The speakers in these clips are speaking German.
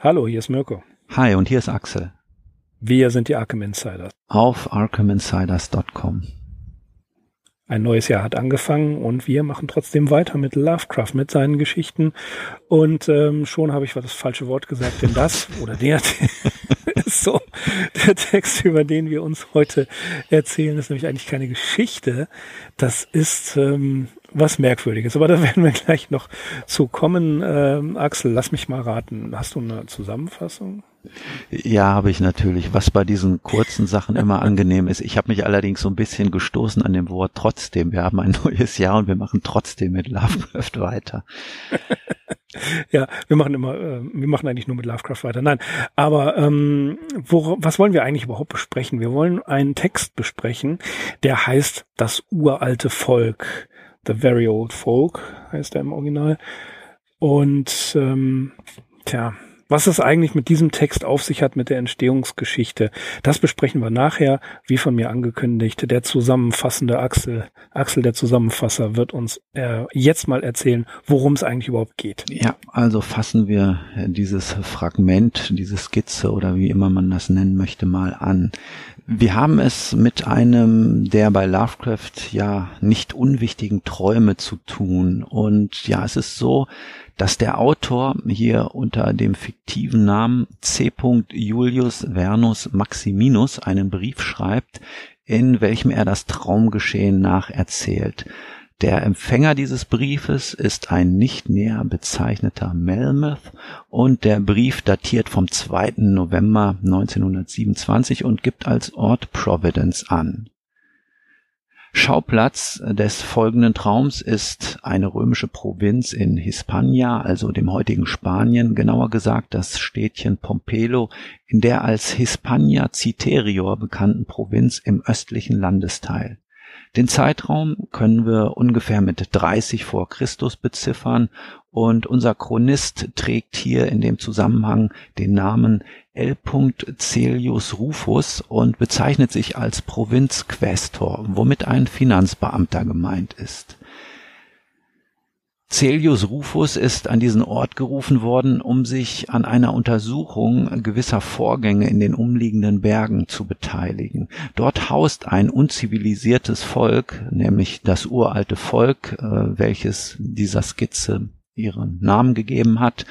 Hallo, hier ist Mirko. Hi, und hier ist Axel. Wir sind die Arkham Insiders. Auf arkhaminsiders.com. Ein neues Jahr hat angefangen und wir machen trotzdem weiter mit Lovecraft, mit seinen Geschichten. Und ähm, schon habe ich das falsche Wort gesagt, denn das oder der ist so der Text, über den wir uns heute erzählen, ist nämlich eigentlich keine Geschichte. Das ist ähm, was Merkwürdiges. Aber da werden wir gleich noch zu kommen. Ähm, Axel, lass mich mal raten. Hast du eine Zusammenfassung? Ja, habe ich natürlich. Was bei diesen kurzen Sachen immer angenehm ist. Ich habe mich allerdings so ein bisschen gestoßen an dem Wort trotzdem. Wir haben ein neues Jahr und wir machen trotzdem mit Lovecraft weiter. ja, wir machen immer, äh, wir machen eigentlich nur mit Lovecraft weiter. Nein, aber ähm, wo, was wollen wir eigentlich überhaupt besprechen? Wir wollen einen Text besprechen, der heißt Das uralte Volk. The Very Old Folk heißt er im Original. Und ähm, tja, was es eigentlich mit diesem Text auf sich hat, mit der Entstehungsgeschichte, das besprechen wir nachher, wie von mir angekündigt. Der zusammenfassende Axel, Axel der Zusammenfasser, wird uns äh, jetzt mal erzählen, worum es eigentlich überhaupt geht. Ja, also fassen wir dieses Fragment, diese Skizze oder wie immer man das nennen möchte, mal an. Wir haben es mit einem der bei Lovecraft ja nicht unwichtigen Träume zu tun. Und ja, es ist so, dass der Autor hier unter dem fiktiven Namen C. Julius Vernus Maximinus einen Brief schreibt, in welchem er das Traumgeschehen nacherzählt. Der Empfänger dieses Briefes ist ein nicht näher bezeichneter Melmoth und der Brief datiert vom 2. November 1927 und gibt als Ort Providence an. Schauplatz des folgenden Traums ist eine römische Provinz in Hispania, also dem heutigen Spanien, genauer gesagt das Städtchen Pompelo in der als Hispania Citerior bekannten Provinz im östlichen Landesteil. Den Zeitraum können wir ungefähr mit 30 vor Christus beziffern und unser Chronist trägt hier in dem Zusammenhang den Namen L. Celius Rufus und bezeichnet sich als Provinzquästor, womit ein Finanzbeamter gemeint ist. Celius Rufus ist an diesen Ort gerufen worden, um sich an einer Untersuchung gewisser Vorgänge in den umliegenden Bergen zu beteiligen. Dort haust ein unzivilisiertes Volk, nämlich das uralte Volk, äh, welches dieser Skizze ihren Namen gegeben hat,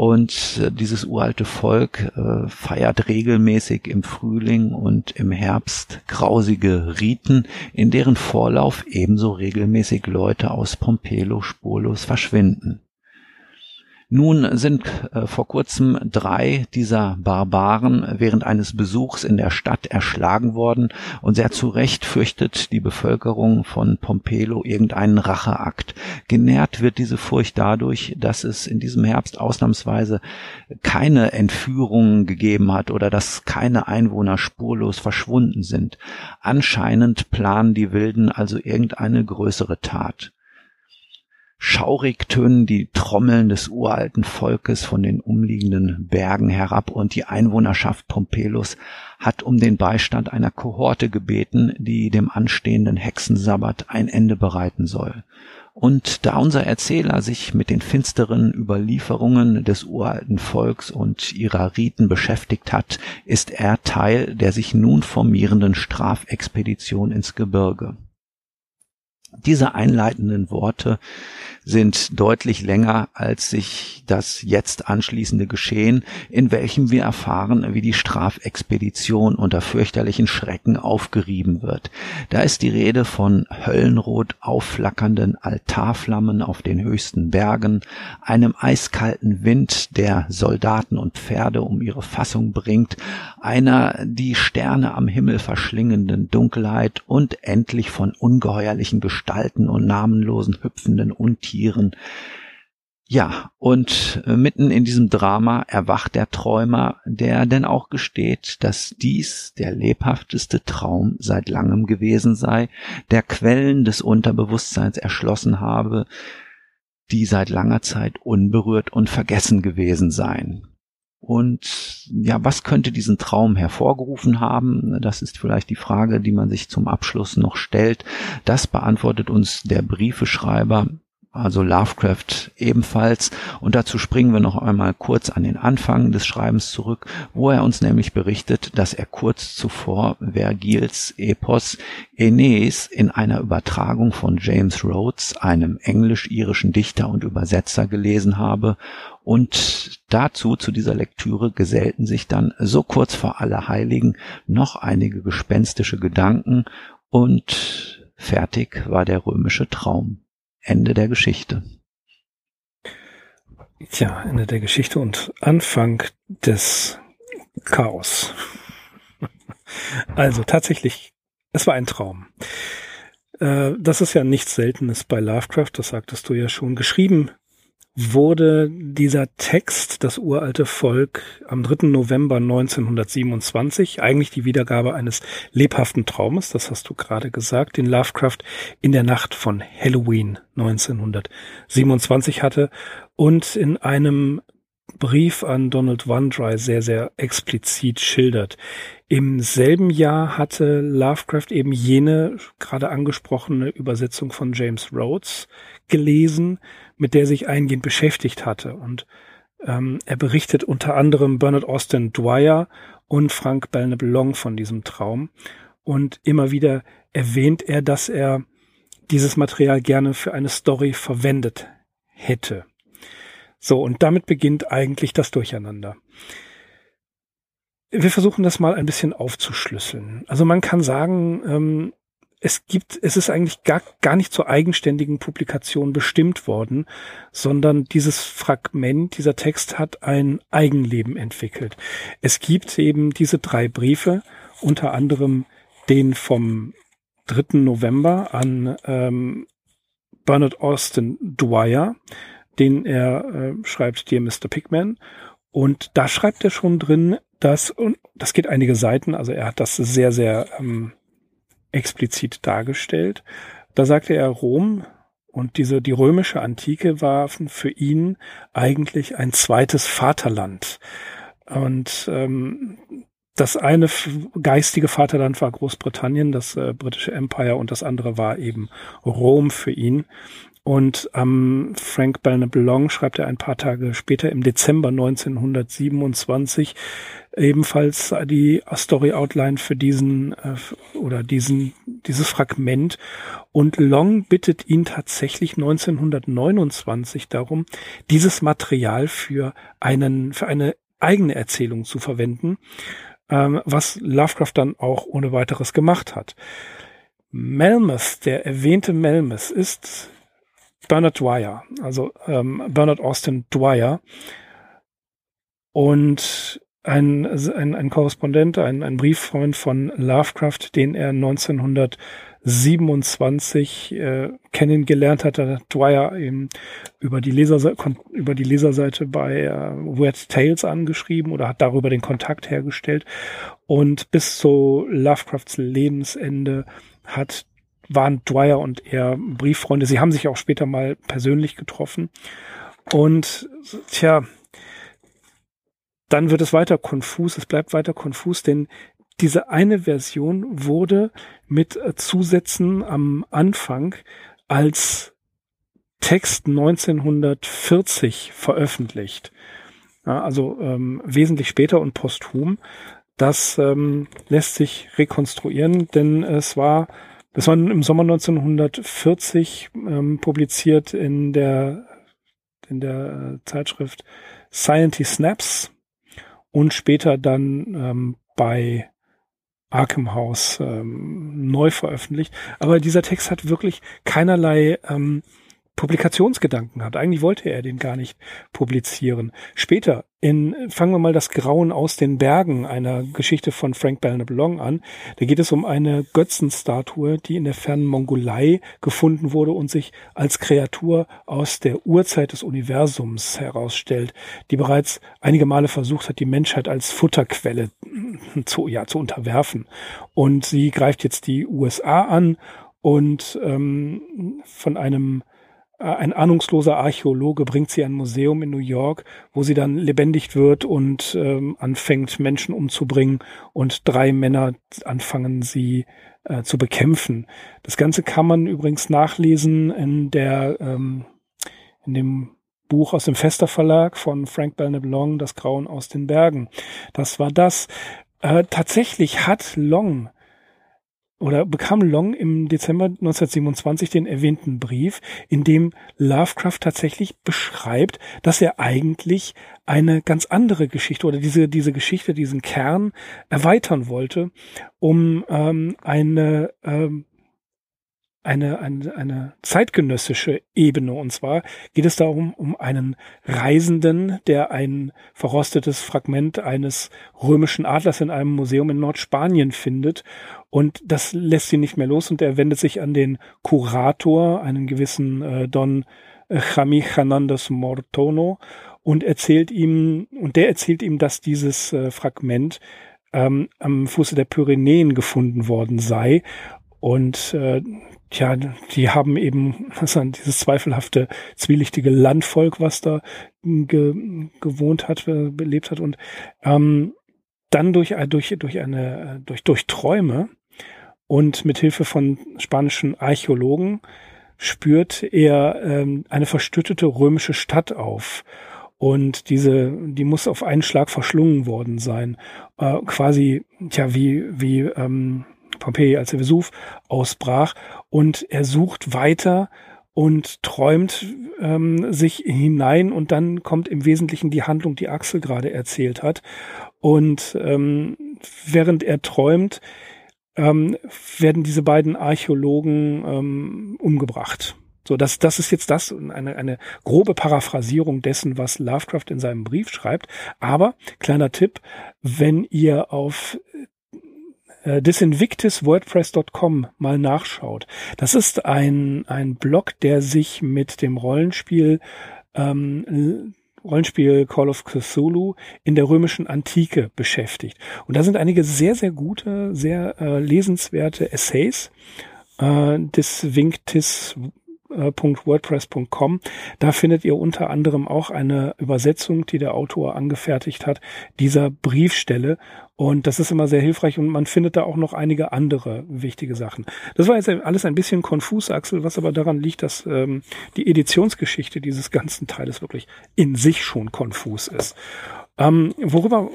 und äh, dieses uralte Volk äh, feiert regelmäßig im Frühling und im Herbst grausige Riten, in deren Vorlauf ebenso regelmäßig Leute aus Pompelo spurlos verschwinden. Nun sind äh, vor kurzem drei dieser Barbaren während eines Besuchs in der Stadt erschlagen worden und sehr zu Recht fürchtet die Bevölkerung von Pompelo irgendeinen Racheakt. Genährt wird diese Furcht dadurch, dass es in diesem Herbst ausnahmsweise keine Entführungen gegeben hat oder dass keine Einwohner spurlos verschwunden sind. Anscheinend planen die Wilden also irgendeine größere Tat. Schaurig tönen die Trommeln des uralten Volkes von den umliegenden Bergen herab und die Einwohnerschaft Pompelus hat um den Beistand einer Kohorte gebeten, die dem anstehenden Hexensabbat ein Ende bereiten soll. Und da unser Erzähler sich mit den finsteren Überlieferungen des uralten Volks und ihrer Riten beschäftigt hat, ist er Teil der sich nun formierenden Strafexpedition ins Gebirge. Diese einleitenden Worte sind deutlich länger als sich das jetzt anschließende Geschehen, in welchem wir erfahren, wie die Strafexpedition unter fürchterlichen Schrecken aufgerieben wird. Da ist die Rede von höllenrot aufflackernden Altarflammen auf den höchsten Bergen, einem eiskalten Wind, der Soldaten und Pferde um ihre Fassung bringt, einer die Sterne am Himmel verschlingenden Dunkelheit und endlich von ungeheuerlichen Gestalten und namenlosen hüpfenden Untieren Tieren. Ja, und äh, mitten in diesem Drama erwacht der Träumer, der denn auch gesteht, dass dies der lebhafteste Traum seit langem gewesen sei, der Quellen des Unterbewusstseins erschlossen habe, die seit langer Zeit unberührt und vergessen gewesen seien. Und ja, was könnte diesen Traum hervorgerufen haben? Das ist vielleicht die Frage, die man sich zum Abschluss noch stellt. Das beantwortet uns der Briefeschreiber also Lovecraft ebenfalls. Und dazu springen wir noch einmal kurz an den Anfang des Schreibens zurück, wo er uns nämlich berichtet, dass er kurz zuvor Vergils Epos Aeneas in einer Übertragung von James Rhodes, einem englisch-irischen Dichter und Übersetzer, gelesen habe. Und dazu, zu dieser Lektüre, gesellten sich dann so kurz vor Allerheiligen noch einige gespenstische Gedanken und fertig war der römische Traum. Ende der Geschichte. Tja, Ende der Geschichte und Anfang des Chaos. Also tatsächlich, es war ein Traum. Äh, das ist ja nichts Seltenes bei Lovecraft, das sagtest du ja schon. Geschrieben wurde dieser Text, das uralte Volk, am 3. November 1927, eigentlich die Wiedergabe eines lebhaften Traumes, das hast du gerade gesagt, den Lovecraft in der Nacht von Halloween 1927 hatte und in einem Brief an Donald Wandry sehr, sehr explizit schildert. Im selben Jahr hatte Lovecraft eben jene gerade angesprochene Übersetzung von James Rhodes gelesen, mit der sich eingehend beschäftigt hatte. Und ähm, er berichtet unter anderem Bernard Austin Dwyer und Frank Belknap Long von diesem Traum. Und immer wieder erwähnt er, dass er dieses Material gerne für eine Story verwendet hätte. So, und damit beginnt eigentlich das Durcheinander. Wir versuchen das mal ein bisschen aufzuschlüsseln. Also man kann sagen, ähm, es gibt, es ist eigentlich gar, gar nicht zur eigenständigen Publikation bestimmt worden, sondern dieses Fragment, dieser Text hat ein Eigenleben entwickelt. Es gibt eben diese drei Briefe, unter anderem den vom 3. November an ähm, Bernard Austin Dwyer, den er äh, schreibt, Dear Mr. Pigman. Und da schreibt er schon drin, dass, und das geht einige Seiten, also er hat das sehr, sehr ähm, explizit dargestellt. Da sagte er, Rom und diese, die römische Antike war für ihn eigentlich ein zweites Vaterland. Und ähm, das eine geistige Vaterland war Großbritannien, das äh, britische Empire, und das andere war eben Rom für ihn. Und ähm, Frank Belknap Long schreibt er ein paar Tage später im Dezember 1927 ebenfalls die Story Outline für diesen äh, oder diesen dieses Fragment und Long bittet ihn tatsächlich 1929 darum, dieses Material für einen für eine eigene Erzählung zu verwenden, ähm, was Lovecraft dann auch ohne weiteres gemacht hat. Melmoth, der erwähnte Melmoth, ist Bernard Dwyer, also ähm, Bernard Austin Dwyer. Und ein, ein, ein Korrespondent, ein, ein Brieffreund von Lovecraft, den er 1927 äh, kennengelernt hatte, Dwyer eben über die, Leserseite, über die Leserseite bei äh, Weird Tales angeschrieben oder hat darüber den Kontakt hergestellt. Und bis zu Lovecrafts Lebensende hat waren Dwyer und er Brieffreunde. Sie haben sich auch später mal persönlich getroffen. Und tja, dann wird es weiter konfus, es bleibt weiter konfus, denn diese eine Version wurde mit Zusätzen am Anfang als Text 1940 veröffentlicht. Ja, also ähm, wesentlich später und posthum. Das ähm, lässt sich rekonstruieren, denn es war das war im Sommer 1940 ähm, publiziert in der, in der äh, Zeitschrift Science Snaps und später dann ähm, bei Arkham House ähm, neu veröffentlicht. Aber dieser Text hat wirklich keinerlei ähm, Publikationsgedanken hat. Eigentlich wollte er den gar nicht publizieren. Später, in, fangen wir mal das Grauen aus den Bergen, einer Geschichte von Frank Belknap Long an. Da geht es um eine Götzenstatue, die in der fernen Mongolei gefunden wurde und sich als Kreatur aus der Urzeit des Universums herausstellt, die bereits einige Male versucht hat, die Menschheit als Futterquelle zu, ja, zu unterwerfen. Und sie greift jetzt die USA an und ähm, von einem ein ahnungsloser Archäologe bringt sie ein Museum in New York, wo sie dann lebendig wird und ähm, anfängt, Menschen umzubringen und drei Männer anfangen, sie äh, zu bekämpfen. Das Ganze kann man übrigens nachlesen in der ähm, in dem Buch aus dem Fester Verlag von Frank Belknap Long, Das Grauen aus den Bergen. Das war das. Äh, tatsächlich hat Long oder bekam Long im Dezember 1927 den erwähnten Brief, in dem Lovecraft tatsächlich beschreibt, dass er eigentlich eine ganz andere Geschichte oder diese, diese Geschichte, diesen Kern erweitern wollte, um ähm, eine ähm, eine, eine, eine zeitgenössische Ebene. Und zwar geht es darum, um einen Reisenden, der ein verrostetes Fragment eines römischen Adlers in einem Museum in Nordspanien findet. Und das lässt ihn nicht mehr los und er wendet sich an den Kurator, einen gewissen äh, Don Jami Hernandez Mortono und erzählt ihm, und der erzählt ihm, dass dieses äh, Fragment ähm, am Fuße der Pyrenäen gefunden worden sei. Und äh, tja, die haben eben dieses zweifelhafte, zwielichtige Landvolk, was da ge gewohnt hat, äh, belebt hat und ähm, dann durch, äh, durch, durch eine, äh, durch, durch Träume und mit Hilfe von spanischen Archäologen spürt er ähm, eine verstüttete römische Stadt auf. Und diese, die muss auf einen Schlag verschlungen worden sein. Äh, quasi, tja, wie, wie ähm, Pompeji, als der Vesuv ausbrach. Und er sucht weiter und träumt ähm, sich hinein und dann kommt im Wesentlichen die Handlung, die Axel gerade erzählt hat. Und ähm, während er träumt, ähm, werden diese beiden Archäologen ähm, umgebracht. So, das, das ist jetzt das, eine, eine grobe Paraphrasierung dessen, was Lovecraft in seinem Brief schreibt. Aber, kleiner Tipp, wenn ihr auf äh, disinvictuswordpress.com mal nachschaut. Das ist ein, ein Blog, der sich mit dem Rollenspiel ähm, Rollenspiel Call of Cthulhu in der römischen Antike beschäftigt. Und da sind einige sehr, sehr gute, sehr äh, lesenswerte Essays. Äh, Disvinctis www.wordpress.com. Da findet ihr unter anderem auch eine Übersetzung, die der Autor angefertigt hat, dieser Briefstelle. Und das ist immer sehr hilfreich und man findet da auch noch einige andere wichtige Sachen. Das war jetzt alles ein bisschen konfus, Axel, was aber daran liegt, dass ähm, die Editionsgeschichte dieses ganzen Teiles wirklich in sich schon konfus ist. Ähm, worüber,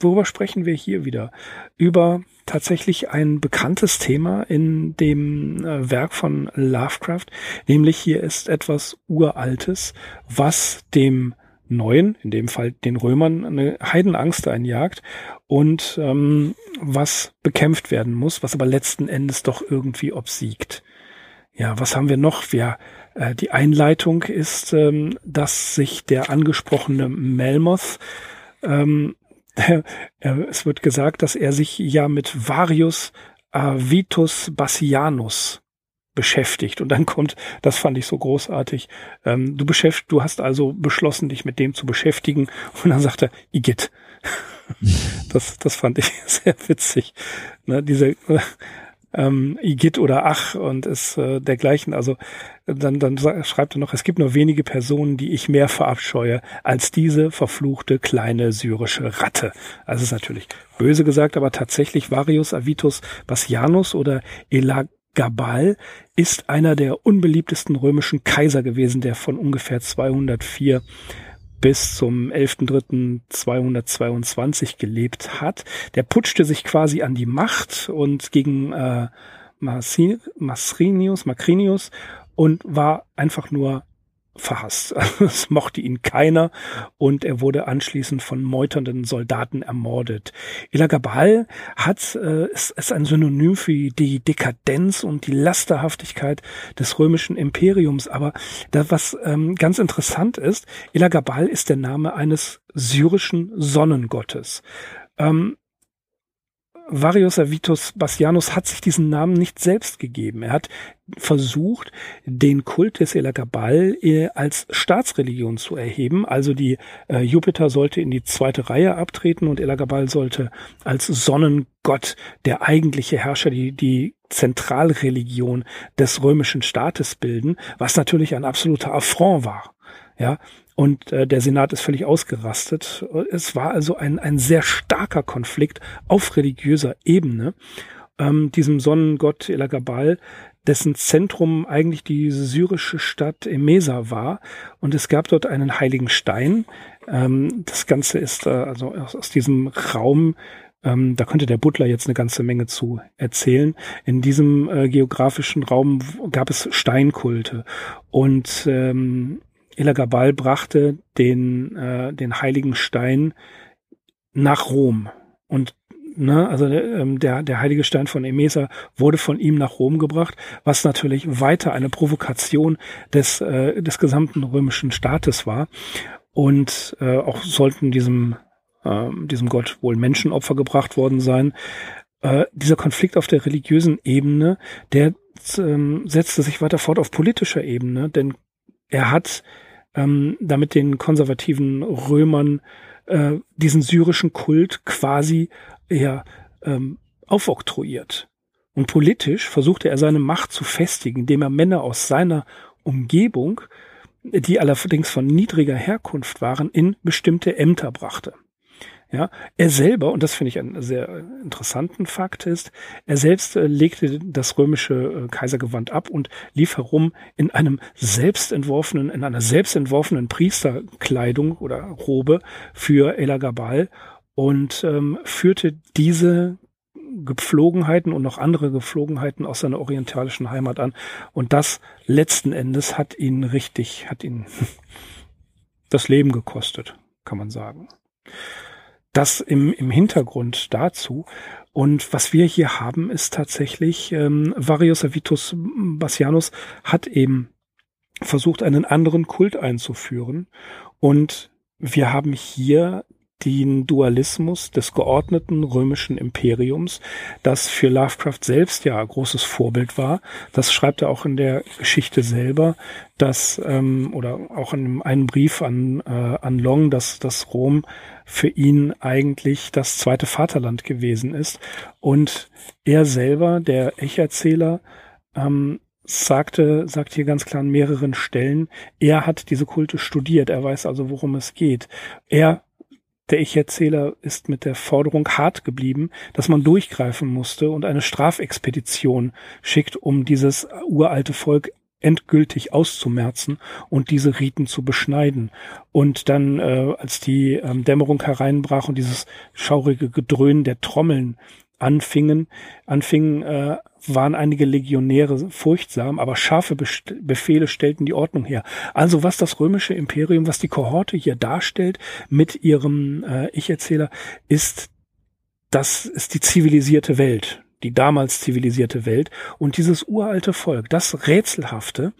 worüber sprechen wir hier wieder? Über tatsächlich ein bekanntes Thema in dem äh, Werk von Lovecraft, nämlich hier ist etwas Uraltes, was dem Neuen, in dem Fall den Römern, eine Heidenangst einjagt und ähm, was bekämpft werden muss, was aber letzten Endes doch irgendwie obsiegt. Ja, was haben wir noch? Ja, äh, die Einleitung ist, ähm, dass sich der angesprochene Melmoth ähm, es wird gesagt, dass er sich ja mit Varius Avitus Bassianus beschäftigt. Und dann kommt, das fand ich so großartig, ähm, du beschäftigt, du hast also beschlossen, dich mit dem zu beschäftigen. Und dann sagt er, Igitt. das, das fand ich sehr witzig. Ne, diese, ähm, Igitt oder Ach und ist äh, dergleichen. Also dann, dann schreibt er noch, es gibt nur wenige Personen, die ich mehr verabscheue als diese verfluchte kleine syrische Ratte. Also ist natürlich böse gesagt, aber tatsächlich Varius Avitus Bassianus oder Elagabal ist einer der unbeliebtesten römischen Kaiser gewesen, der von ungefähr 204 bis zum 11.3.222 gelebt hat. Der putschte sich quasi an die Macht und gegen äh, Masrinius, Macrinius und war einfach nur verhasst. es mochte ihn keiner und er wurde anschließend von meuternden Soldaten ermordet. Elagabal hat, äh, ist, ist ein Synonym für die Dekadenz und die Lasterhaftigkeit des römischen Imperiums. Aber da, was ähm, ganz interessant ist, Elagabal ist der Name eines syrischen Sonnengottes. Ähm, Varius Avitus Bassianus hat sich diesen Namen nicht selbst gegeben. Er hat versucht, den Kult des Elagabal äh, als Staatsreligion zu erheben. Also die äh, Jupiter sollte in die zweite Reihe abtreten und Elagabal sollte als Sonnengott der eigentliche Herrscher, die, die Zentralreligion des römischen Staates bilden, was natürlich ein absoluter Affront war. Ja, und äh, der Senat ist völlig ausgerastet. Es war also ein, ein sehr starker Konflikt auf religiöser Ebene. Ähm, diesem Sonnengott Elagabal, dessen Zentrum eigentlich die syrische Stadt Emesa war. Und es gab dort einen heiligen Stein. Ähm, das Ganze ist äh, also aus, aus diesem Raum ähm, da könnte der Butler jetzt eine ganze Menge zu erzählen. In diesem äh, geografischen Raum gab es Steinkulte und ähm, Elagabal brachte den, äh, den heiligen Stein nach Rom. Und ne, also ähm, der, der heilige Stein von Emesa wurde von ihm nach Rom gebracht, was natürlich weiter eine Provokation des, äh, des gesamten römischen Staates war. Und äh, auch sollten diesem, äh, diesem Gott wohl Menschenopfer gebracht worden sein. Äh, dieser Konflikt auf der religiösen Ebene, der ähm, setzte sich weiter fort auf politischer Ebene, denn er hat ähm, damit den konservativen Römern äh, diesen syrischen Kult quasi ja, ähm, aufoktroyiert. Und politisch versuchte er seine Macht zu festigen, indem er Männer aus seiner Umgebung, die allerdings von niedriger Herkunft waren, in bestimmte Ämter brachte. Ja, er selber, und das finde ich einen sehr interessanten Fakt ist, er selbst äh, legte das römische äh, Kaisergewand ab und lief herum in einem selbstentworfenen, in einer selbstentworfenen Priesterkleidung oder Robe für Elagabal und ähm, führte diese Gepflogenheiten und noch andere Gepflogenheiten aus seiner orientalischen Heimat an. Und das letzten Endes hat ihn richtig, hat ihn das Leben gekostet, kann man sagen das im, im Hintergrund dazu. Und was wir hier haben, ist tatsächlich, ähm, Varius Avitus Bassianus hat eben versucht, einen anderen Kult einzuführen. Und wir haben hier den Dualismus des geordneten römischen Imperiums, das für Lovecraft selbst ja großes Vorbild war. Das schreibt er auch in der Geschichte selber, dass ähm, oder auch in einem Brief an äh, an Long, dass das Rom für ihn eigentlich das zweite Vaterland gewesen ist und er selber, der Ich-Erzähler, ähm, sagte, sagt hier ganz klar an mehreren Stellen, er hat diese Kulte studiert, er weiß also, worum es geht. Er der Ich-Erzähler ist mit der Forderung hart geblieben, dass man durchgreifen musste und eine Strafexpedition schickt, um dieses uralte Volk endgültig auszumerzen und diese Riten zu beschneiden. Und dann, äh, als die ähm, Dämmerung hereinbrach und dieses schaurige Gedröhn der Trommeln anfingen, anfingen, äh, waren einige Legionäre furchtsam, aber scharfe Befehle stellten die Ordnung her. Also was das römische Imperium, was die Kohorte hier darstellt mit ihrem äh, Ich-Erzähler, ist, das ist die zivilisierte Welt, die damals zivilisierte Welt. Und dieses uralte Volk, das Rätselhafte,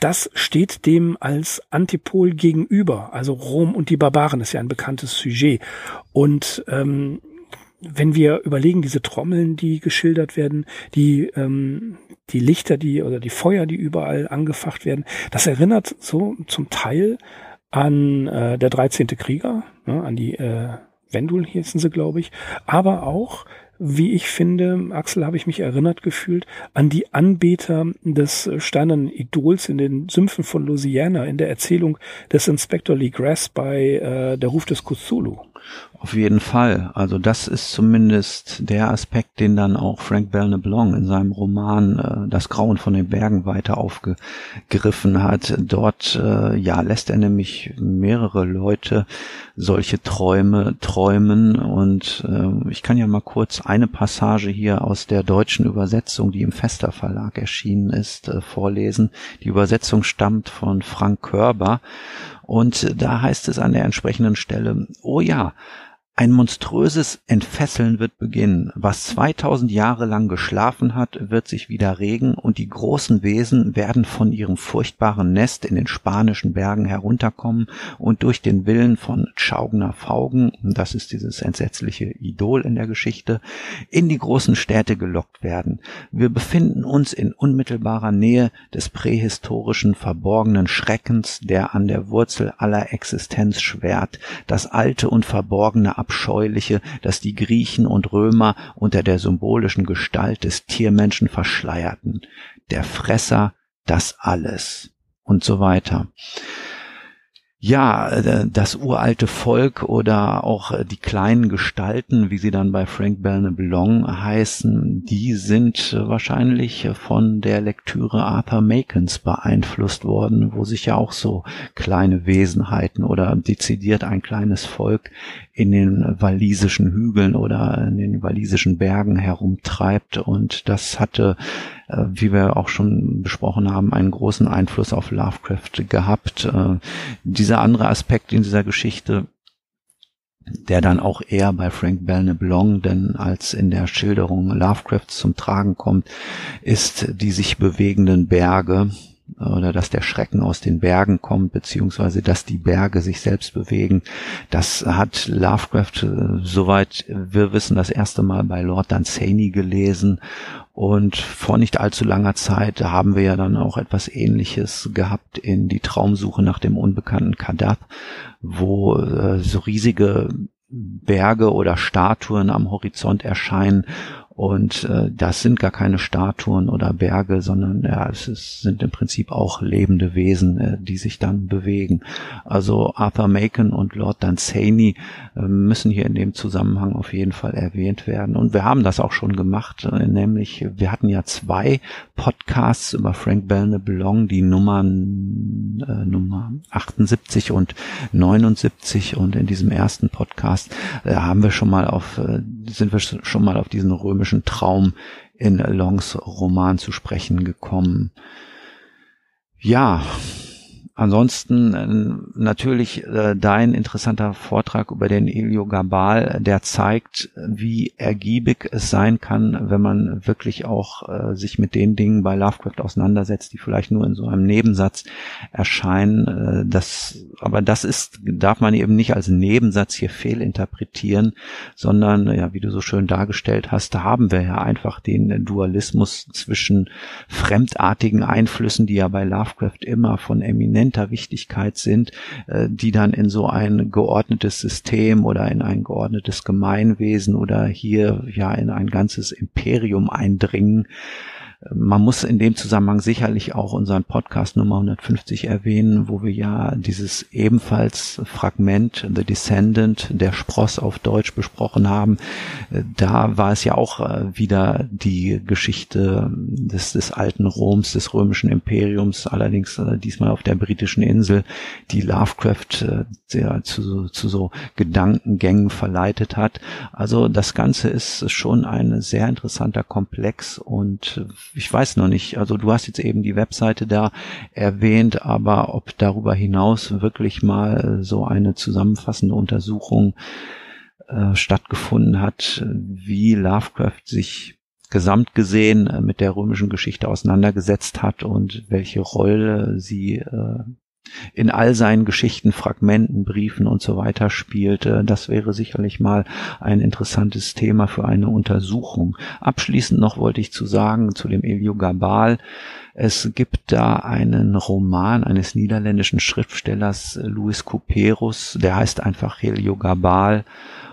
das steht dem als Antipol gegenüber. Also Rom und die Barbaren ist ja ein bekanntes Sujet. Und ähm, wenn wir überlegen, diese Trommeln, die geschildert werden, die, ähm, die Lichter, die oder die Feuer, die überall angefacht werden, das erinnert so zum Teil an äh, der 13. Krieger, ne, an die äh, Wendul hießen sie, glaube ich, aber auch wie ich finde, Axel, habe ich mich erinnert gefühlt an die Anbeter des steinernen Idols in den Sümpfen von Louisiana in der Erzählung des Inspector Lee Grass bei äh, Der Ruf des Cthulhu. Auf jeden Fall. Also das ist zumindest der Aspekt, den dann auch Frank Belknap-Long in seinem Roman äh, Das Grauen von den Bergen weiter aufgegriffen hat. Dort äh, ja lässt er nämlich mehrere Leute solche Träume träumen und äh, ich kann ja mal kurz eine Passage hier aus der deutschen Übersetzung, die im Fester Verlag erschienen ist, äh, vorlesen. Die Übersetzung stammt von Frank Körber und da heißt es an der entsprechenden Stelle, oh ja, ein monströses Entfesseln wird beginnen. Was 2000 Jahre lang geschlafen hat, wird sich wieder regen und die großen Wesen werden von ihrem furchtbaren Nest in den spanischen Bergen herunterkommen und durch den Willen von Chaugner Faugen, das ist dieses entsetzliche Idol in der Geschichte, in die großen Städte gelockt werden. Wir befinden uns in unmittelbarer Nähe des prähistorischen verborgenen Schreckens, der an der Wurzel aller Existenz schwert, das alte und verborgene Abscheuliche, das die Griechen und Römer unter der symbolischen Gestalt des Tiermenschen verschleierten. Der Fresser, das alles und so weiter. Ja, äh, das uralte Volk oder auch äh, die kleinen Gestalten, wie sie dann bei Frank Belknap Long heißen, die sind wahrscheinlich von der Lektüre Arthur Macons beeinflusst worden, wo sich ja auch so kleine Wesenheiten oder dezidiert ein kleines Volk in den walisischen Hügeln oder in den walisischen Bergen herumtreibt. Und das hatte äh, wie wir auch schon besprochen haben, einen großen Einfluss auf Lovecraft gehabt. Äh, dieser andere Aspekt in dieser Geschichte, der dann auch eher bei Frank Belknap Long denn als in der Schilderung Lovecrafts zum Tragen kommt, ist die sich bewegenden Berge, oder dass der Schrecken aus den Bergen kommt, beziehungsweise dass die Berge sich selbst bewegen. Das hat Lovecraft, äh, soweit wir wissen, das erste Mal bei Lord Dunsany gelesen. Und vor nicht allzu langer Zeit haben wir ja dann auch etwas ähnliches gehabt in die Traumsuche nach dem unbekannten Kadath, wo äh, so riesige Berge oder Statuen am Horizont erscheinen und äh, das sind gar keine Statuen oder Berge, sondern ja, es ist, sind im Prinzip auch lebende Wesen, äh, die sich dann bewegen. Also Arthur Macon und Lord Dunsany äh, müssen hier in dem Zusammenhang auf jeden Fall erwähnt werden. Und wir haben das auch schon gemacht, äh, nämlich wir hatten ja zwei Podcasts über Frank Belknap Long, die Nummern äh, Nummer 78 und 79 und in diesem ersten Podcast äh, haben wir schon mal auf äh, sind wir schon mal auf diesen römischen komischen Traum in Longs Roman zu sprechen gekommen. Ja, Ansonsten äh, natürlich äh, dein interessanter Vortrag über den Elio Gabal, der zeigt, wie ergiebig es sein kann, wenn man wirklich auch äh, sich mit den Dingen bei Lovecraft auseinandersetzt, die vielleicht nur in so einem Nebensatz erscheinen. Das, aber das ist, darf man eben nicht als Nebensatz hier fehlinterpretieren, sondern, ja, wie du so schön dargestellt hast, da haben wir ja einfach den Dualismus zwischen fremdartigen Einflüssen, die ja bei Lovecraft immer von Eminenz eminenter Wichtigkeit sind, äh, die dann in so ein geordnetes System oder in ein geordnetes Gemeinwesen oder hier ja in ein ganzes Imperium eindringen. Man muss in dem Zusammenhang sicherlich auch unseren Podcast Nummer 150 erwähnen, wo wir ja dieses ebenfalls Fragment The Descendant, der Spross auf Deutsch besprochen haben. Da war es ja auch äh, wieder die Geschichte des, des alten Roms, des römischen Imperiums, allerdings äh, diesmal auf der britischen Insel, die Lovecraft äh, sehr zu, zu so Gedankengängen verleitet hat. Also das Ganze ist schon ein sehr interessanter Komplex und ich weiß noch nicht, also du hast jetzt eben die Webseite da erwähnt, aber ob darüber hinaus wirklich mal so eine zusammenfassende Untersuchung äh, stattgefunden hat, wie Lovecraft sich gesamt gesehen äh, mit der römischen Geschichte auseinandergesetzt hat und welche Rolle sie äh, in all seinen Geschichten, Fragmenten, Briefen und so weiter spielt. Das wäre sicherlich mal ein interessantes Thema für eine Untersuchung. Abschließend noch wollte ich zu sagen zu dem Elio Gabal. Es gibt da einen Roman eines niederländischen Schriftstellers Louis Couperus, der heißt einfach Helio Gabal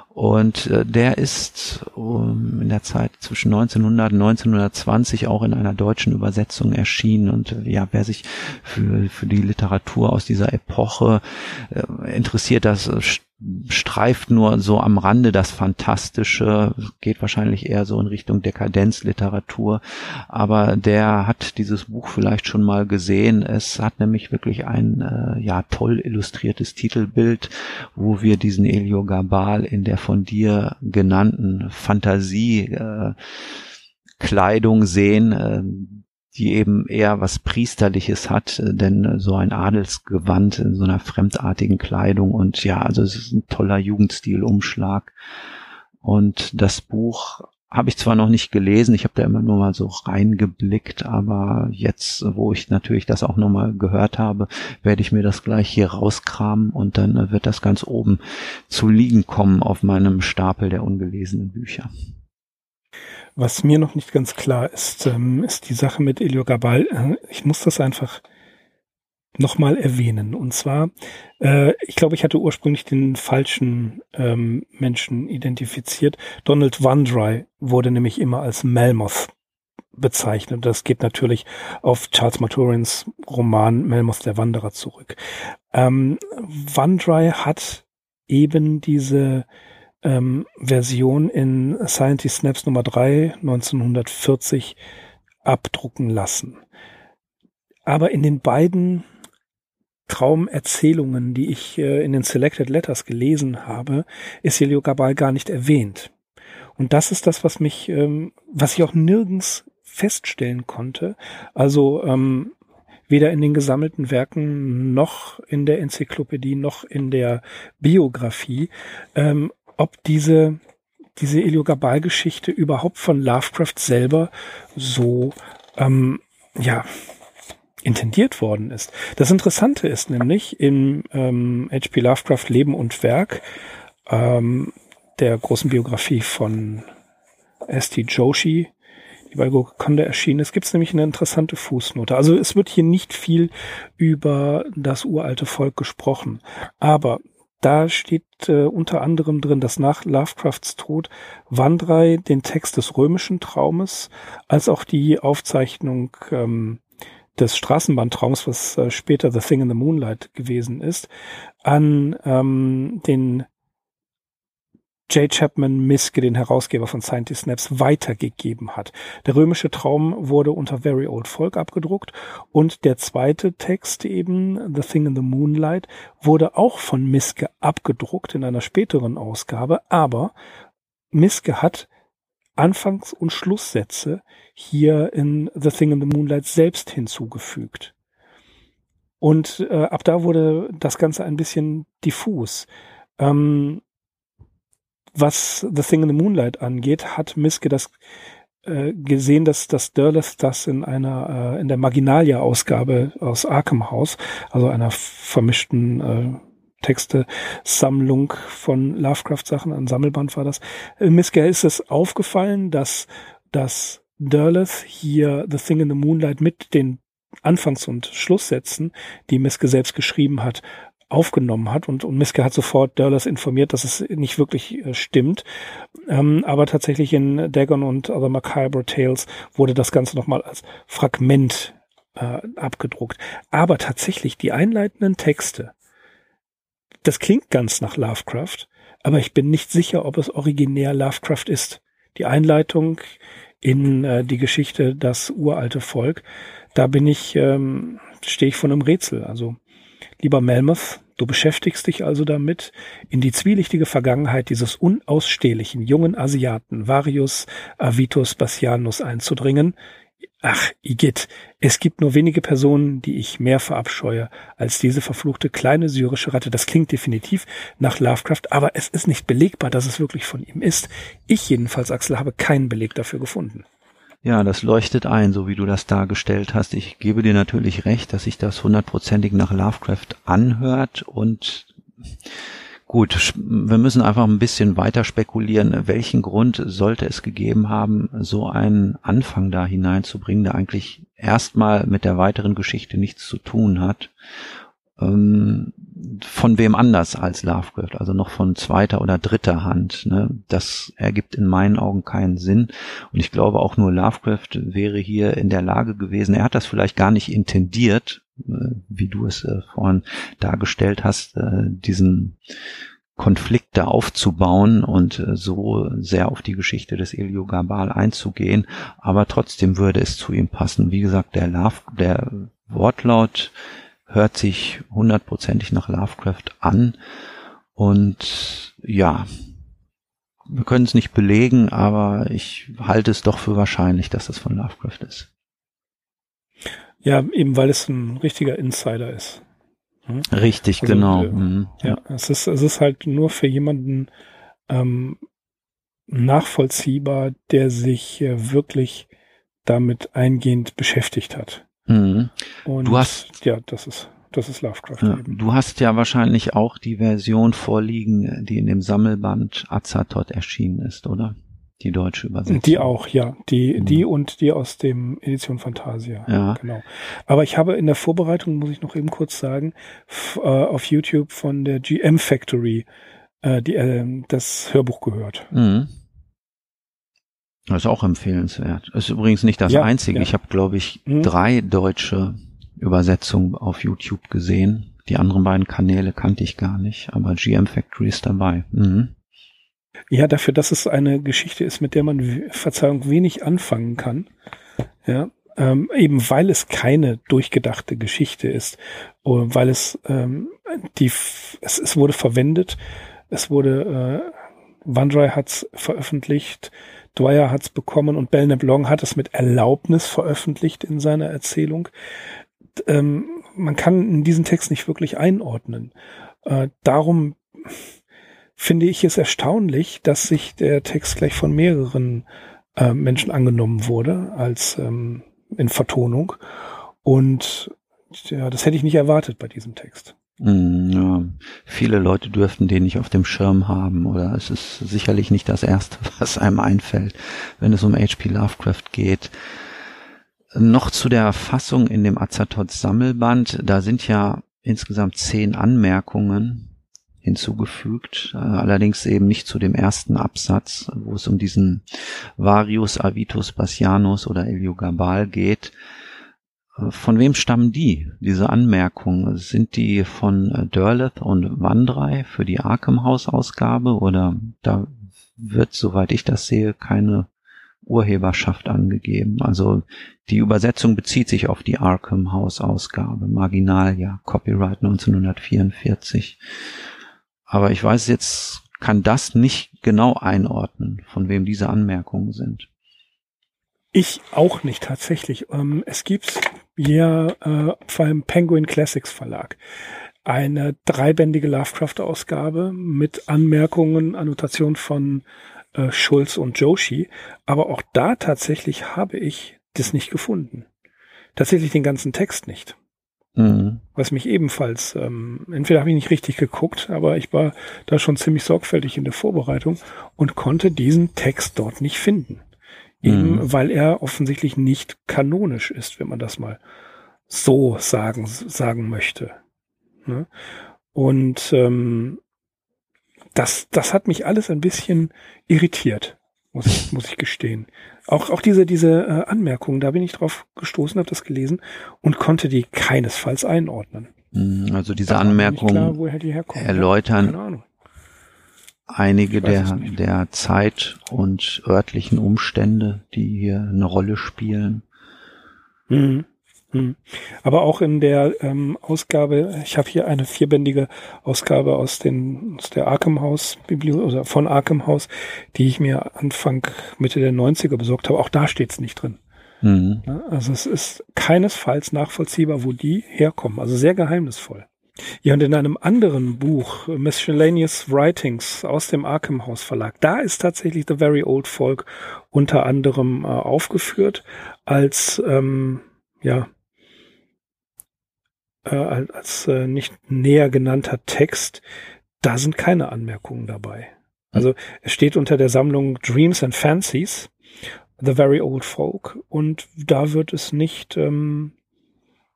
und äh, der ist um, in der Zeit zwischen 1900 und 1920 auch in einer deutschen Übersetzung erschienen. Und äh, ja, wer sich für, für die Literatur aus dieser Epoche äh, interessiert, das streift nur so am Rande das Fantastische, geht wahrscheinlich eher so in Richtung Dekadenzliteratur, aber der hat dieses Buch vielleicht schon mal gesehen. Es hat nämlich wirklich ein äh, ja toll illustriertes Titelbild, wo wir diesen Elio Gabal in der von dir genannten Fantasie äh, Kleidung sehen, äh, die eben eher was Priesterliches hat, äh, denn äh, so ein Adelsgewand in so einer fremdartigen Kleidung und ja, also es ist ein toller Jugendstilumschlag. Und das Buch habe ich zwar noch nicht gelesen, ich habe da immer nur mal so reingeblickt, aber jetzt, wo ich natürlich das auch noch mal gehört habe, werde ich mir das gleich hier rauskramen und dann äh, wird das ganz oben zu liegen kommen auf meinem Stapel der ungelesenen Bücher. Was mir noch nicht ganz klar ist, ähm, ist die Sache mit Elio Gabal. Äh, ich muss das einfach nochmal erwähnen. Und zwar, äh, ich glaube, ich hatte ursprünglich den falschen ähm, Menschen identifiziert. Donald Wandry wurde nämlich immer als Melmoth bezeichnet. Das geht natürlich auf Charles Maturins Roman Melmoth der Wanderer zurück. Ähm, Wandry hat eben diese ähm, Version in Scientist Snaps Nummer 3 1940 abdrucken lassen. Aber in den beiden Traumerzählungen, die ich äh, in den Selected Letters gelesen habe, ist Heliogabal gar nicht erwähnt. Und das ist das, was mich, ähm, was ich auch nirgends feststellen konnte. Also ähm, weder in den gesammelten Werken noch in der Enzyklopädie noch in der Biografie, ähm, ob diese diese Eliogabal-Geschichte überhaupt von Lovecraft selber so ähm, ja intendiert worden ist. Das Interessante ist nämlich im ähm, H.P. Lovecraft Leben und Werk ähm, der großen Biografie von S.T. Joshi, die bei Gokonda erschienen ist, gibt es nämlich eine interessante Fußnote. Also es wird hier nicht viel über das uralte Volk gesprochen, aber da steht äh, unter anderem drin, dass nach Lovecrafts Tod Wandrei den Text des römischen Traumes als auch die Aufzeichnung ähm, des Straßenbahntraums, was äh, später The Thing in the Moonlight gewesen ist, an ähm, den J. Chapman Miske, den Herausgeber von Scientist Snaps, weitergegeben hat. Der römische Traum wurde unter Very Old Folk abgedruckt und der zweite Text eben, The Thing in the Moonlight, wurde auch von Miske abgedruckt in einer späteren Ausgabe, aber Miske hat Anfangs- und Schlusssätze hier in The Thing in the Moonlight selbst hinzugefügt. Und äh, ab da wurde das Ganze ein bisschen diffus. Ähm, was The Thing in the Moonlight angeht, hat Miske das äh, gesehen, dass dass Derleth das in einer äh, in der Maginalia-Ausgabe aus Arkham House, also einer vermischten äh, Texte-Sammlung von Lovecraft-Sachen, ein Sammelband war das. Äh, Miske ist es aufgefallen, dass dass Derleth hier The Thing in the Moonlight mit den Anfangs- und Schlusssätzen, die Miske selbst geschrieben hat, aufgenommen hat und, und Miske hat sofort Dörlers informiert, dass es nicht wirklich äh, stimmt. Ähm, aber tatsächlich in Dagon und Other Macabre Tales wurde das Ganze nochmal als Fragment äh, abgedruckt. Aber tatsächlich die einleitenden Texte, das klingt ganz nach Lovecraft, aber ich bin nicht sicher, ob es originär Lovecraft ist. Die Einleitung in äh, die Geschichte Das uralte Volk, da bin ich, ähm, stehe ich von einem Rätsel. Also Lieber Melmoth, du beschäftigst dich also damit, in die zwielichtige Vergangenheit dieses unausstehlichen jungen Asiaten Varius Avitus Bassianus einzudringen. Ach, Igitt, es gibt nur wenige Personen, die ich mehr verabscheue als diese verfluchte kleine syrische Ratte. Das klingt definitiv nach Lovecraft, aber es ist nicht belegbar, dass es wirklich von ihm ist. Ich jedenfalls, Axel, habe keinen Beleg dafür gefunden. Ja, das leuchtet ein, so wie du das dargestellt hast. Ich gebe dir natürlich recht, dass sich das hundertprozentig nach Lovecraft anhört und Gut, wir müssen einfach ein bisschen weiter spekulieren. Welchen Grund sollte es gegeben haben, so einen Anfang da hineinzubringen, der eigentlich erstmal mit der weiteren Geschichte nichts zu tun hat? Ähm, von wem anders als Lovecraft, also noch von zweiter oder dritter Hand. Ne? Das ergibt in meinen Augen keinen Sinn. Und ich glaube auch nur Lovecraft wäre hier in der Lage gewesen, er hat das vielleicht gar nicht intendiert, äh, wie du es äh, vorhin dargestellt hast, äh, diesen Konflikt da aufzubauen und so sehr auf die Geschichte des Eliogabal einzugehen, aber trotzdem würde es zu ihm passen. Wie gesagt, der Love, der Wortlaut hört sich hundertprozentig nach Lovecraft an. Und ja, wir können es nicht belegen, aber ich halte es doch für wahrscheinlich, dass das von Lovecraft ist. Ja, eben weil es ein richtiger Insider ist. Hm? Richtig, also, genau. Äh, mhm. Ja, ja, es ist, es ist halt nur für jemanden ähm, nachvollziehbar, der sich äh, wirklich damit eingehend beschäftigt hat. Mhm. Und du hast ja, das ist das ist Lovecraft. Ja, du hast ja wahrscheinlich auch die Version vorliegen, die in dem Sammelband Azathoth erschienen ist, oder? Die deutsche Übersetzung. Die auch, ja. Die, mhm. die und die aus dem Edition Fantasia. Ja. Genau. Aber ich habe in der Vorbereitung, muss ich noch eben kurz sagen, äh, auf YouTube von der GM Factory äh, die, äh, das Hörbuch gehört. Mhm. Das ist auch empfehlenswert. Ist übrigens nicht das Ja, einzige. ja. Ich habe, glaube ich, Mhm. drei deutsche Übersetzungen auf YouTube gesehen. Die anderen beiden Kanäle kannte ich gar nicht, aber GM Factory ist dabei. Mhm. Ja, dafür, dass es eine Geschichte ist, mit der man, Verzeihung, wenig anfangen kann. Ja, ähm, eben weil es keine durchgedachte Geschichte ist, oh, weil es ähm, die, es, es wurde verwendet, es wurde, äh, Vandrey hat's veröffentlicht, Dwyer hat's bekommen und Belknap Long hat es mit Erlaubnis veröffentlicht in seiner Erzählung. Ähm, man kann diesen Text nicht wirklich einordnen. Äh, darum finde ich es erstaunlich, dass sich der Text gleich von mehreren äh, Menschen angenommen wurde als ähm, in Vertonung. Und ja, das hätte ich nicht erwartet bei diesem Text. Mm, Ja, viele Leute dürften den nicht auf dem Schirm haben oder es ist sicherlich nicht das Erste, was einem einfällt, wenn es um H.P. Lovecraft geht. Noch zu der Fassung in dem Azathoth Sammelband, da sind ja insgesamt zehn Anmerkungen hinzugefügt, äh, allerdings eben nicht zu dem ersten Absatz, wo es um diesen Varius Avitus Bassianus oder Eliogabal geht. Von wem stammen die, diese Anmerkungen? Sind die von äh, Derleth und Wandrei für die Arkham House Ausgabe oder da wird, soweit ich das sehe, keine Urheberschaft angegeben? Also die Übersetzung bezieht sich auf die Arkham House Ausgabe, Marginalia, Copyright 1944. Aber ich weiß jetzt, kann das nicht genau einordnen, von wem diese Anmerkungen sind. Ich auch nicht tatsächlich. Ähm, es gibt ja äh, beim Penguin Classics Verlag eine dreibändige Lovecraft-Ausgabe mit Anmerkungen, Annotation von äh, Schulz und Joshi. Aber auch da tatsächlich habe ich das nicht gefunden. Tatsächlich den ganzen Text nicht. Mhm. Was mich ebenfalls, ähm, entweder habe ich nicht richtig geguckt, aber ich war da schon ziemlich sorgfältig in der Vorbereitung und konnte diesen Text dort nicht finden. Eben Mhm. weil er offensichtlich nicht kanonisch ist, wenn man das mal so sagen, sagen möchte. Ne? Und ähm, das, das hat mich alles ein bisschen irritiert, muss ich, muss ich gestehen. Auch, auch diese, diese äh, Anmerkungen, da bin ich drauf gestoßen, habe das gelesen und konnte die keinesfalls einordnen. Mhm. Also diese Anmerkungen erläutern Keine Ahnung. Einige der, der Zeit und örtlichen Umstände, die hier eine Rolle spielen. Mhm. Mhm. Aber auch in der ähm, Ausgabe, ich habe hier eine vierbändige Ausgabe aus, den, aus der Arkham House Bibliothek oder von Arkham House, die ich mir Anfang Mitte der 90er besorgt habe. Auch da steht es nicht drin. Mhm. Also es ist keinesfalls nachvollziehbar, wo die herkommen. Also sehr geheimnisvoll. Ja, und in einem anderen Buch, Miscellaneous Writings aus dem Arkham House Verlag, da ist tatsächlich The Very Old Folk unter anderem äh, aufgeführt als, ähm, ja, äh, als, äh, nicht näher genannter Text. Da sind keine Anmerkungen dabei. Also es steht unter der Sammlung Dreams and Fancies, The Very Old Folk, und da wird es nicht, ähm,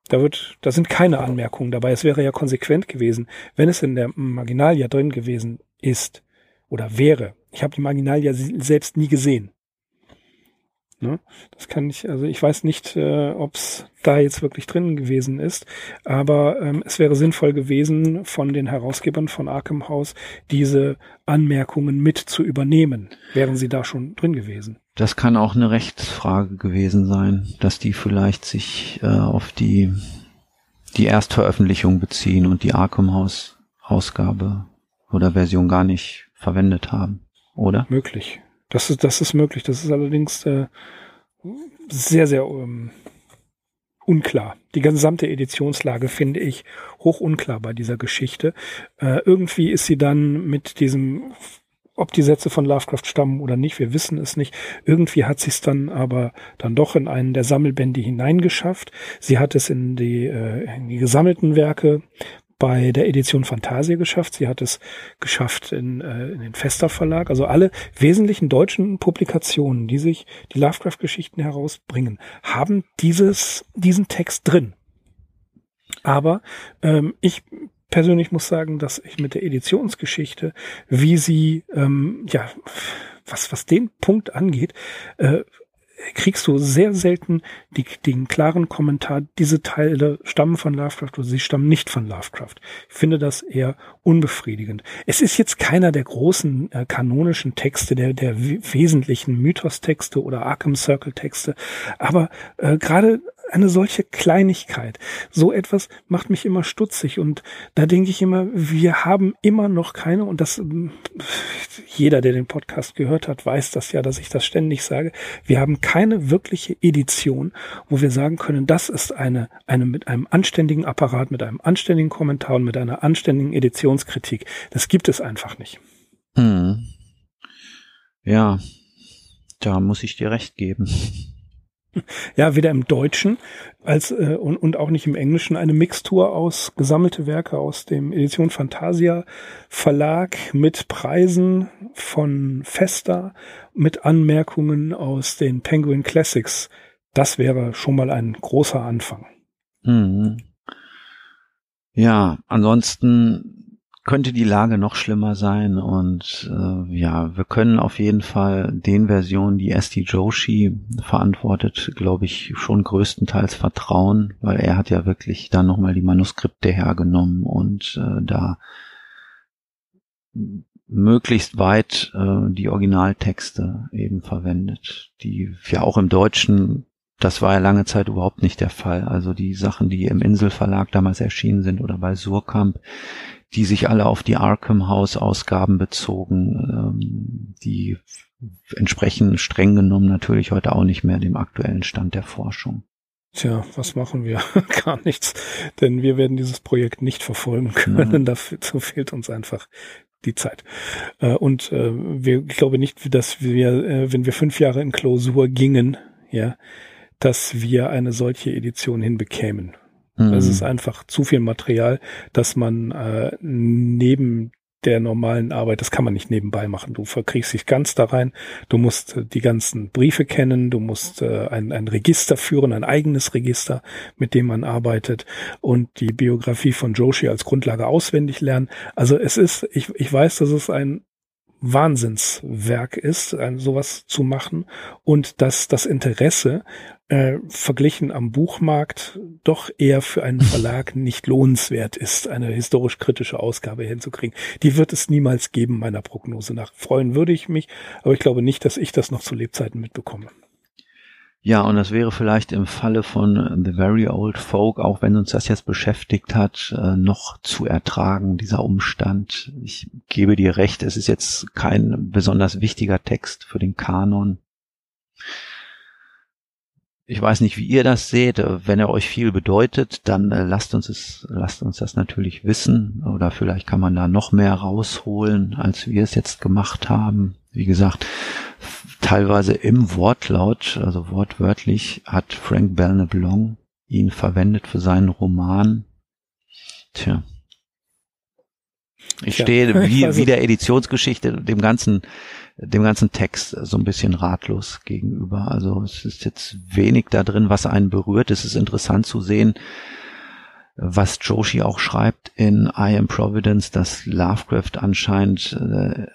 da wird, da sind keine Anmerkungen dabei. Es wäre ja konsequent gewesen, wenn es in der Marginalia drin gewesen ist oder wäre. Ich habe die Marginalia se- selbst nie gesehen. Ne? Das kann ich, also ich weiß nicht, äh, ob es da jetzt wirklich drin gewesen ist, aber ähm, es wäre sinnvoll gewesen, von den Herausgebern von Arkham House diese Anmerkungen mit zu übernehmen. Wären sie da schon drin gewesen? Das kann auch eine Rechtsfrage gewesen sein, dass die vielleicht sich äh, auf die, die Erstveröffentlichung beziehen und die Arkham House Ausgabe oder Version gar nicht verwendet haben, oder? Möglich. Das ist, das ist möglich. Das ist allerdings äh, sehr, sehr ähm, unklar. Die gesamte Editionslage finde ich hoch unklar bei dieser Geschichte. Äh, irgendwie ist sie dann mit diesem, ob die Sätze von Lovecraft stammen oder nicht, wir wissen es nicht. Irgendwie hat sie es dann aber dann doch in einen der Sammelbände hineingeschafft. Sie hat es in die, äh, in die gesammelten Werke bei der Edition Fantasie geschafft. Sie hat es geschafft in, äh, in den Fester Verlag. Also alle wesentlichen deutschen Publikationen, die sich die Lovecraft-Geschichten herausbringen, haben dieses, diesen Text drin. Aber ähm, ich persönlich muss sagen, dass ich mit der Editionsgeschichte, wie sie, ähm, ja, was, was den Punkt angeht, äh, kriegst du sehr selten die, den klaren Kommentar, diese Teile stammen von Lovecraft oder sie stammen nicht von Lovecraft. Ich finde das eher unbefriedigend. Es ist jetzt keiner der großen äh, kanonischen Texte, der, der wesentlichen Mythos-Texte oder Arkham Circle-Texte, aber äh, gerade eine solche Kleinigkeit, so etwas macht mich immer stutzig und da denke ich immer, wir haben immer noch keine und das jeder, der den Podcast gehört hat, weiß das ja, dass ich das ständig sage. Wir haben keine wirkliche Edition, wo wir sagen können, das ist eine eine mit einem anständigen Apparat, mit einem anständigen Kommentar und mit einer anständigen Editionskritik. Das gibt es einfach nicht. Hm. Ja, da muss ich dir recht geben. Ja, weder im Deutschen als äh, und, und auch nicht im Englischen eine Mixtur aus gesammelte Werke aus dem Edition Fantasia Verlag mit Preisen von Festa, mit Anmerkungen aus den Penguin Classics. Das wäre schon mal ein großer Anfang. Mhm. Ja, ansonsten könnte die Lage noch schlimmer sein und äh, ja, wir können auf jeden Fall den Versionen, die ST Joshi verantwortet, glaube ich, schon größtenteils vertrauen, weil er hat ja wirklich dann nochmal die Manuskripte hergenommen und äh, da möglichst weit äh, die Originaltexte eben verwendet, die ja auch im Deutschen das war ja lange Zeit überhaupt nicht der Fall. Also die Sachen, die im Inselverlag damals erschienen sind oder bei Surkamp, die sich alle auf die Arkham House Ausgaben bezogen, ähm, die entsprechen streng genommen natürlich heute auch nicht mehr dem aktuellen Stand der Forschung. Tja, was machen wir? Gar nichts. Denn wir werden dieses Projekt nicht verfolgen können. Mhm. Dazu fehlt uns einfach die Zeit. Äh, und äh, wir, ich glaube nicht, dass wir, äh, wenn wir fünf Jahre in Klausur gingen, ja, dass wir eine solche Edition hinbekämen. Mhm. Es ist einfach zu viel Material, dass man äh, neben der normalen Arbeit, das kann man nicht nebenbei machen. Du verkriegst dich ganz da rein. Du musst äh, die ganzen Briefe kennen. Du musst äh, ein, ein Register führen, ein eigenes Register, mit dem man arbeitet und die Biografie von Joshi als Grundlage auswendig lernen. Also es ist, ich, ich weiß, dass es ein Wahnsinnswerk ist, ein, sowas zu machen und dass das Interesse äh, verglichen am Buchmarkt doch eher für einen Verlag nicht lohnenswert ist, eine historisch-kritische Ausgabe hinzukriegen. Die wird es niemals geben, meiner Prognose nach. Freuen würde ich mich, aber ich glaube nicht, dass ich das noch zu Lebzeiten mitbekomme. Ja, und das wäre vielleicht im Falle von The Very Old Folk, auch wenn uns das jetzt beschäftigt hat, äh, noch zu ertragen, dieser Umstand. Ich gebe dir recht, es ist jetzt kein besonders wichtiger Text für den Kanon. Ich weiß nicht, wie ihr das seht. Wenn er euch viel bedeutet, dann äh, lasst uns es, lasst uns das natürlich wissen. Oder vielleicht kann man da noch mehr rausholen, als wir es jetzt gemacht haben. Wie gesagt, teilweise im Wortlaut, also wortwörtlich, hat Frank Belknap ihn verwendet für seinen Roman. Tja. Ich stehe wie, wie der Editionsgeschichte dem ganzen dem ganzen Text so ein bisschen ratlos gegenüber. Also es ist jetzt wenig da drin, was einen berührt. Es ist interessant zu sehen, was Joshi auch schreibt in I Am Providence, dass Lovecraft anscheinend äh,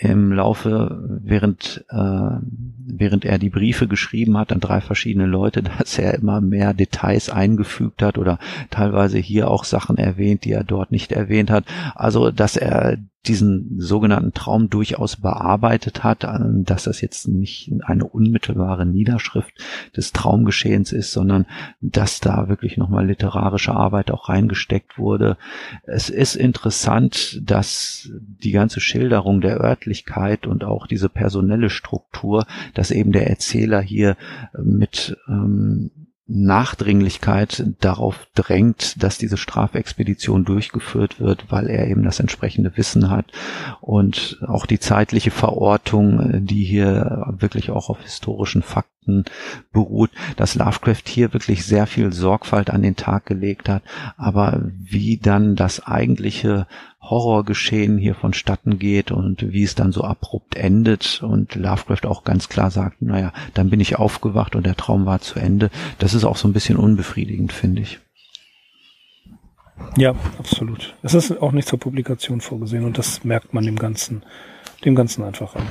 im Laufe, während, äh, während er die Briefe geschrieben hat an drei verschiedene Leute, dass er immer mehr Details eingefügt hat oder teilweise hier auch Sachen erwähnt, die er dort nicht erwähnt hat. Also, dass er diesen sogenannten Traum durchaus bearbeitet hat, äh, dass das jetzt nicht eine unmittelbare Niederschrift des Traumgeschehens ist, sondern dass da wirklich nochmal literarische Arbeit auch reingesteckt wurde. Es ist interessant, dass die ganze Schilderung der Örtlichkeit und auch diese personelle Struktur, dass eben der Erzähler hier mit ähm, Nachdringlichkeit darauf drängt, dass diese Strafexpedition durchgeführt wird, weil er eben das entsprechende Wissen hat und auch die zeitliche Verortung, die hier wirklich auch auf historischen Fakten beruht, dass Lovecraft hier wirklich sehr viel Sorgfalt an den Tag gelegt hat, aber wie dann das eigentliche Horrorgeschehen hier vonstatten geht und wie es dann so abrupt endet und Lovecraft auch ganz klar sagt, naja, dann bin ich aufgewacht und der Traum war zu Ende. Das ist auch so ein bisschen unbefriedigend, finde ich. Ja, absolut. Es ist auch nicht zur Publikation vorgesehen und das merkt man dem Ganzen, dem Ganzen einfach an.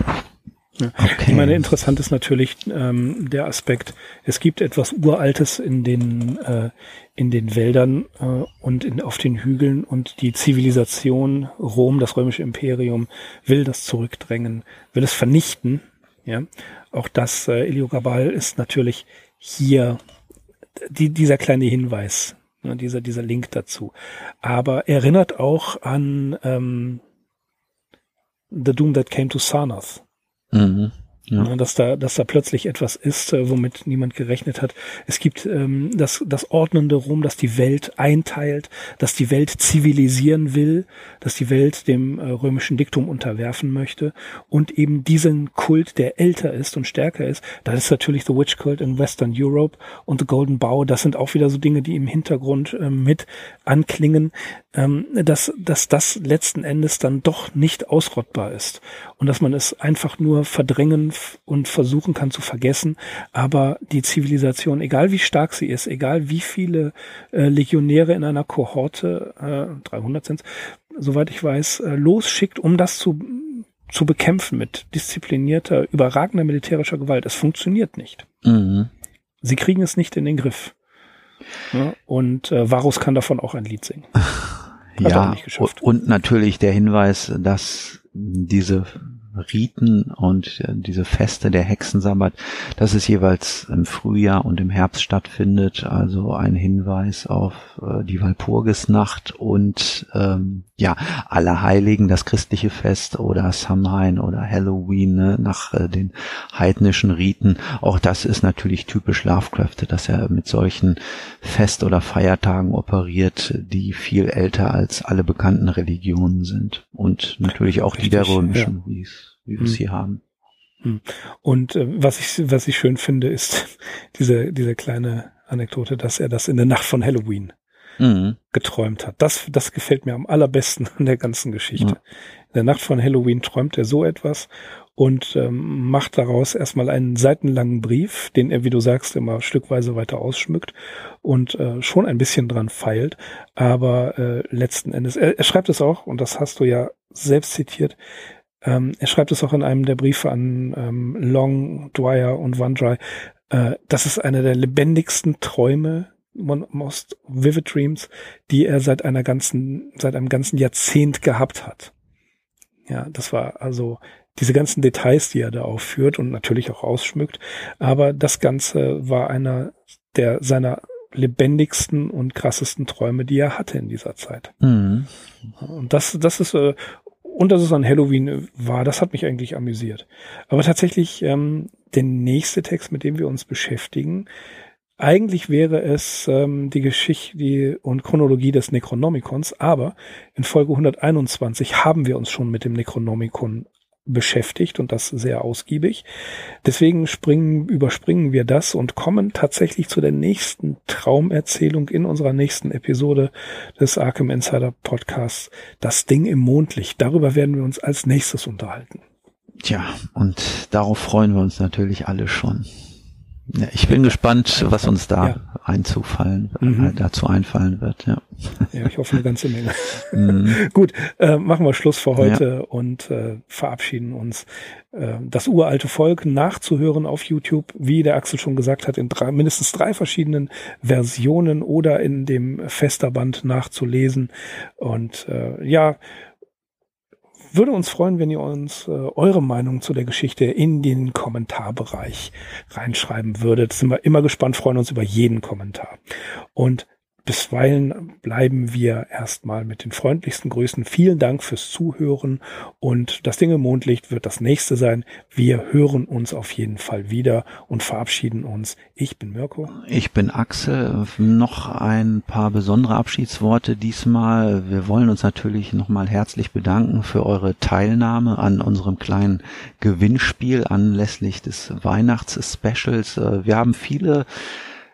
Okay. Ich meine, interessant ist natürlich ähm, der Aspekt, es gibt etwas Uraltes in den, äh, in den Wäldern äh, und in, auf den Hügeln und die Zivilisation Rom, das römische Imperium, will das zurückdrängen, will es vernichten. Ja, Auch das äh, Eliogabal ist natürlich hier die, dieser kleine Hinweis, ne, dieser, dieser Link dazu. Aber erinnert auch an ähm, The Doom That Came to Sarnath. Mhm. Ja. Ne, dass da, dass da plötzlich etwas ist, äh, womit niemand gerechnet hat. Es gibt ähm, das, das ordnende Rom, das die Welt einteilt, das die Welt zivilisieren will, das die Welt dem äh, römischen Diktum unterwerfen möchte und eben diesen Kult, der älter ist und stärker ist. Das ist natürlich The Witch Cult in Western Europe und The Golden Bow. Das sind auch wieder so Dinge, die im Hintergrund äh, mit anklingen, ähm, dass, dass das letzten Endes dann doch nicht ausrottbar ist und dass man es einfach nur verdrängen und versuchen kann zu vergessen. Aber die Zivilisation, egal wie stark sie ist, egal wie viele äh, Legionäre in einer Kohorte, äh, 300 sind soweit ich weiß, äh, losschickt, um das zu, zu bekämpfen mit disziplinierter, überragender militärischer Gewalt. Es funktioniert nicht. Mhm. Sie kriegen es nicht in den Griff. Ja, und äh, Varus kann davon auch ein Lied singen. Hat ja, und natürlich der Hinweis, dass diese Riten und äh, diese Feste der Hexensabbat, dass es jeweils im Frühjahr und im Herbst stattfindet. Also ein Hinweis auf äh, die Walpurgisnacht und ähm, ja, Allerheiligen, das christliche Fest oder Samhain oder Halloween ne, nach äh, den heidnischen Riten. Auch das ist natürlich typisch Lovecraft, dass er mit solchen Fest- oder Feiertagen operiert, die viel älter als alle bekannten Religionen sind. Und natürlich auch Richtig, die der römischen, ja. wie es wie wir es hier haben. Hm. Und äh, was ich was ich schön finde, ist diese diese kleine Anekdote, dass er das in der Nacht von Halloween mhm. geträumt hat. Das das gefällt mir am allerbesten an der ganzen Geschichte. Ja. In der Nacht von Halloween träumt er so etwas und ähm, macht daraus erstmal einen seitenlangen Brief, den er, wie du sagst, immer stückweise weiter ausschmückt und äh, schon ein bisschen dran feilt. Aber äh, letzten Endes, er, er schreibt es auch, und das hast du ja selbst zitiert, ähm, er schreibt es auch in einem der Briefe an ähm, Long, Dwyer und OneDry. Äh, das ist einer der lebendigsten Träume, most vivid dreams, die er seit einer ganzen, seit einem ganzen Jahrzehnt gehabt hat. Ja, das war also diese ganzen Details, die er da aufführt und natürlich auch ausschmückt. Aber das Ganze war einer der seiner lebendigsten und krassesten Träume, die er hatte in dieser Zeit. Mhm. Und das, das ist, äh, und dass es an Halloween war, das hat mich eigentlich amüsiert. Aber tatsächlich ähm, der nächste Text, mit dem wir uns beschäftigen, eigentlich wäre es ähm, die Geschichte und Chronologie des Necronomicons, aber in Folge 121 haben wir uns schon mit dem Necronomicon beschäftigt und das sehr ausgiebig. Deswegen springen, überspringen wir das und kommen tatsächlich zu der nächsten Traumerzählung in unserer nächsten Episode des Arkham Insider Podcasts. Das Ding im Mondlicht. Darüber werden wir uns als nächstes unterhalten. Tja, und darauf freuen wir uns natürlich alle schon. Ja, ich bin gespannt, was uns da ja. einzufallen, mhm. äh, dazu einfallen wird. Ja. ja, ich hoffe eine ganze Menge. Mhm. Gut, äh, machen wir Schluss für heute ja. und äh, verabschieden uns. Äh, das uralte Volk nachzuhören auf YouTube, wie der Axel schon gesagt hat, in drei, mindestens drei verschiedenen Versionen oder in dem Festerband nachzulesen. Und äh, ja, würde uns freuen, wenn ihr uns äh, eure Meinung zu der Geschichte in den Kommentarbereich reinschreiben würdet. Sind wir immer gespannt, freuen uns über jeden Kommentar. Und Bisweilen bleiben wir erstmal mit den freundlichsten Grüßen. Vielen Dank fürs Zuhören und das Ding im Mondlicht wird das nächste sein. Wir hören uns auf jeden Fall wieder und verabschieden uns. Ich bin Mirko. Ich bin Axel. Noch ein paar besondere Abschiedsworte diesmal. Wir wollen uns natürlich nochmal herzlich bedanken für eure Teilnahme an unserem kleinen Gewinnspiel anlässlich des Weihnachtsspecials. Wir haben viele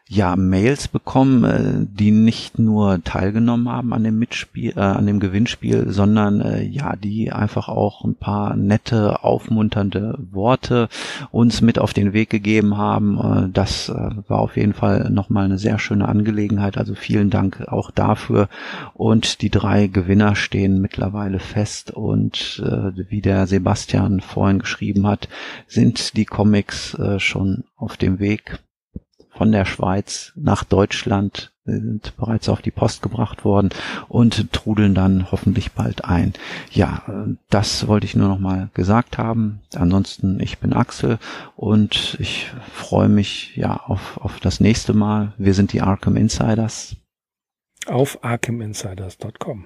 ja Mails bekommen, äh, die nicht nur teilgenommen haben an dem Mitspiel, äh, an dem Gewinnspiel, sondern äh, ja, die einfach auch ein paar nette, aufmunternde Worte uns mit auf den Weg gegeben haben. Äh, das äh, war auf jeden Fall nochmal eine sehr schöne Angelegenheit. Also vielen Dank auch dafür. Und die drei Gewinner stehen mittlerweile fest und äh, wie der Sebastian vorhin geschrieben hat, sind die Comics äh, schon auf dem Weg von der Schweiz nach Deutschland sind bereits auf die Post gebracht worden und trudeln dann hoffentlich bald ein. Ja, das wollte ich nur noch mal gesagt haben. Ansonsten, ich bin Axel und ich freue mich ja auf, auf das nächste Mal. Wir sind die Arkham Insiders. Auf arkhaminsiders.com.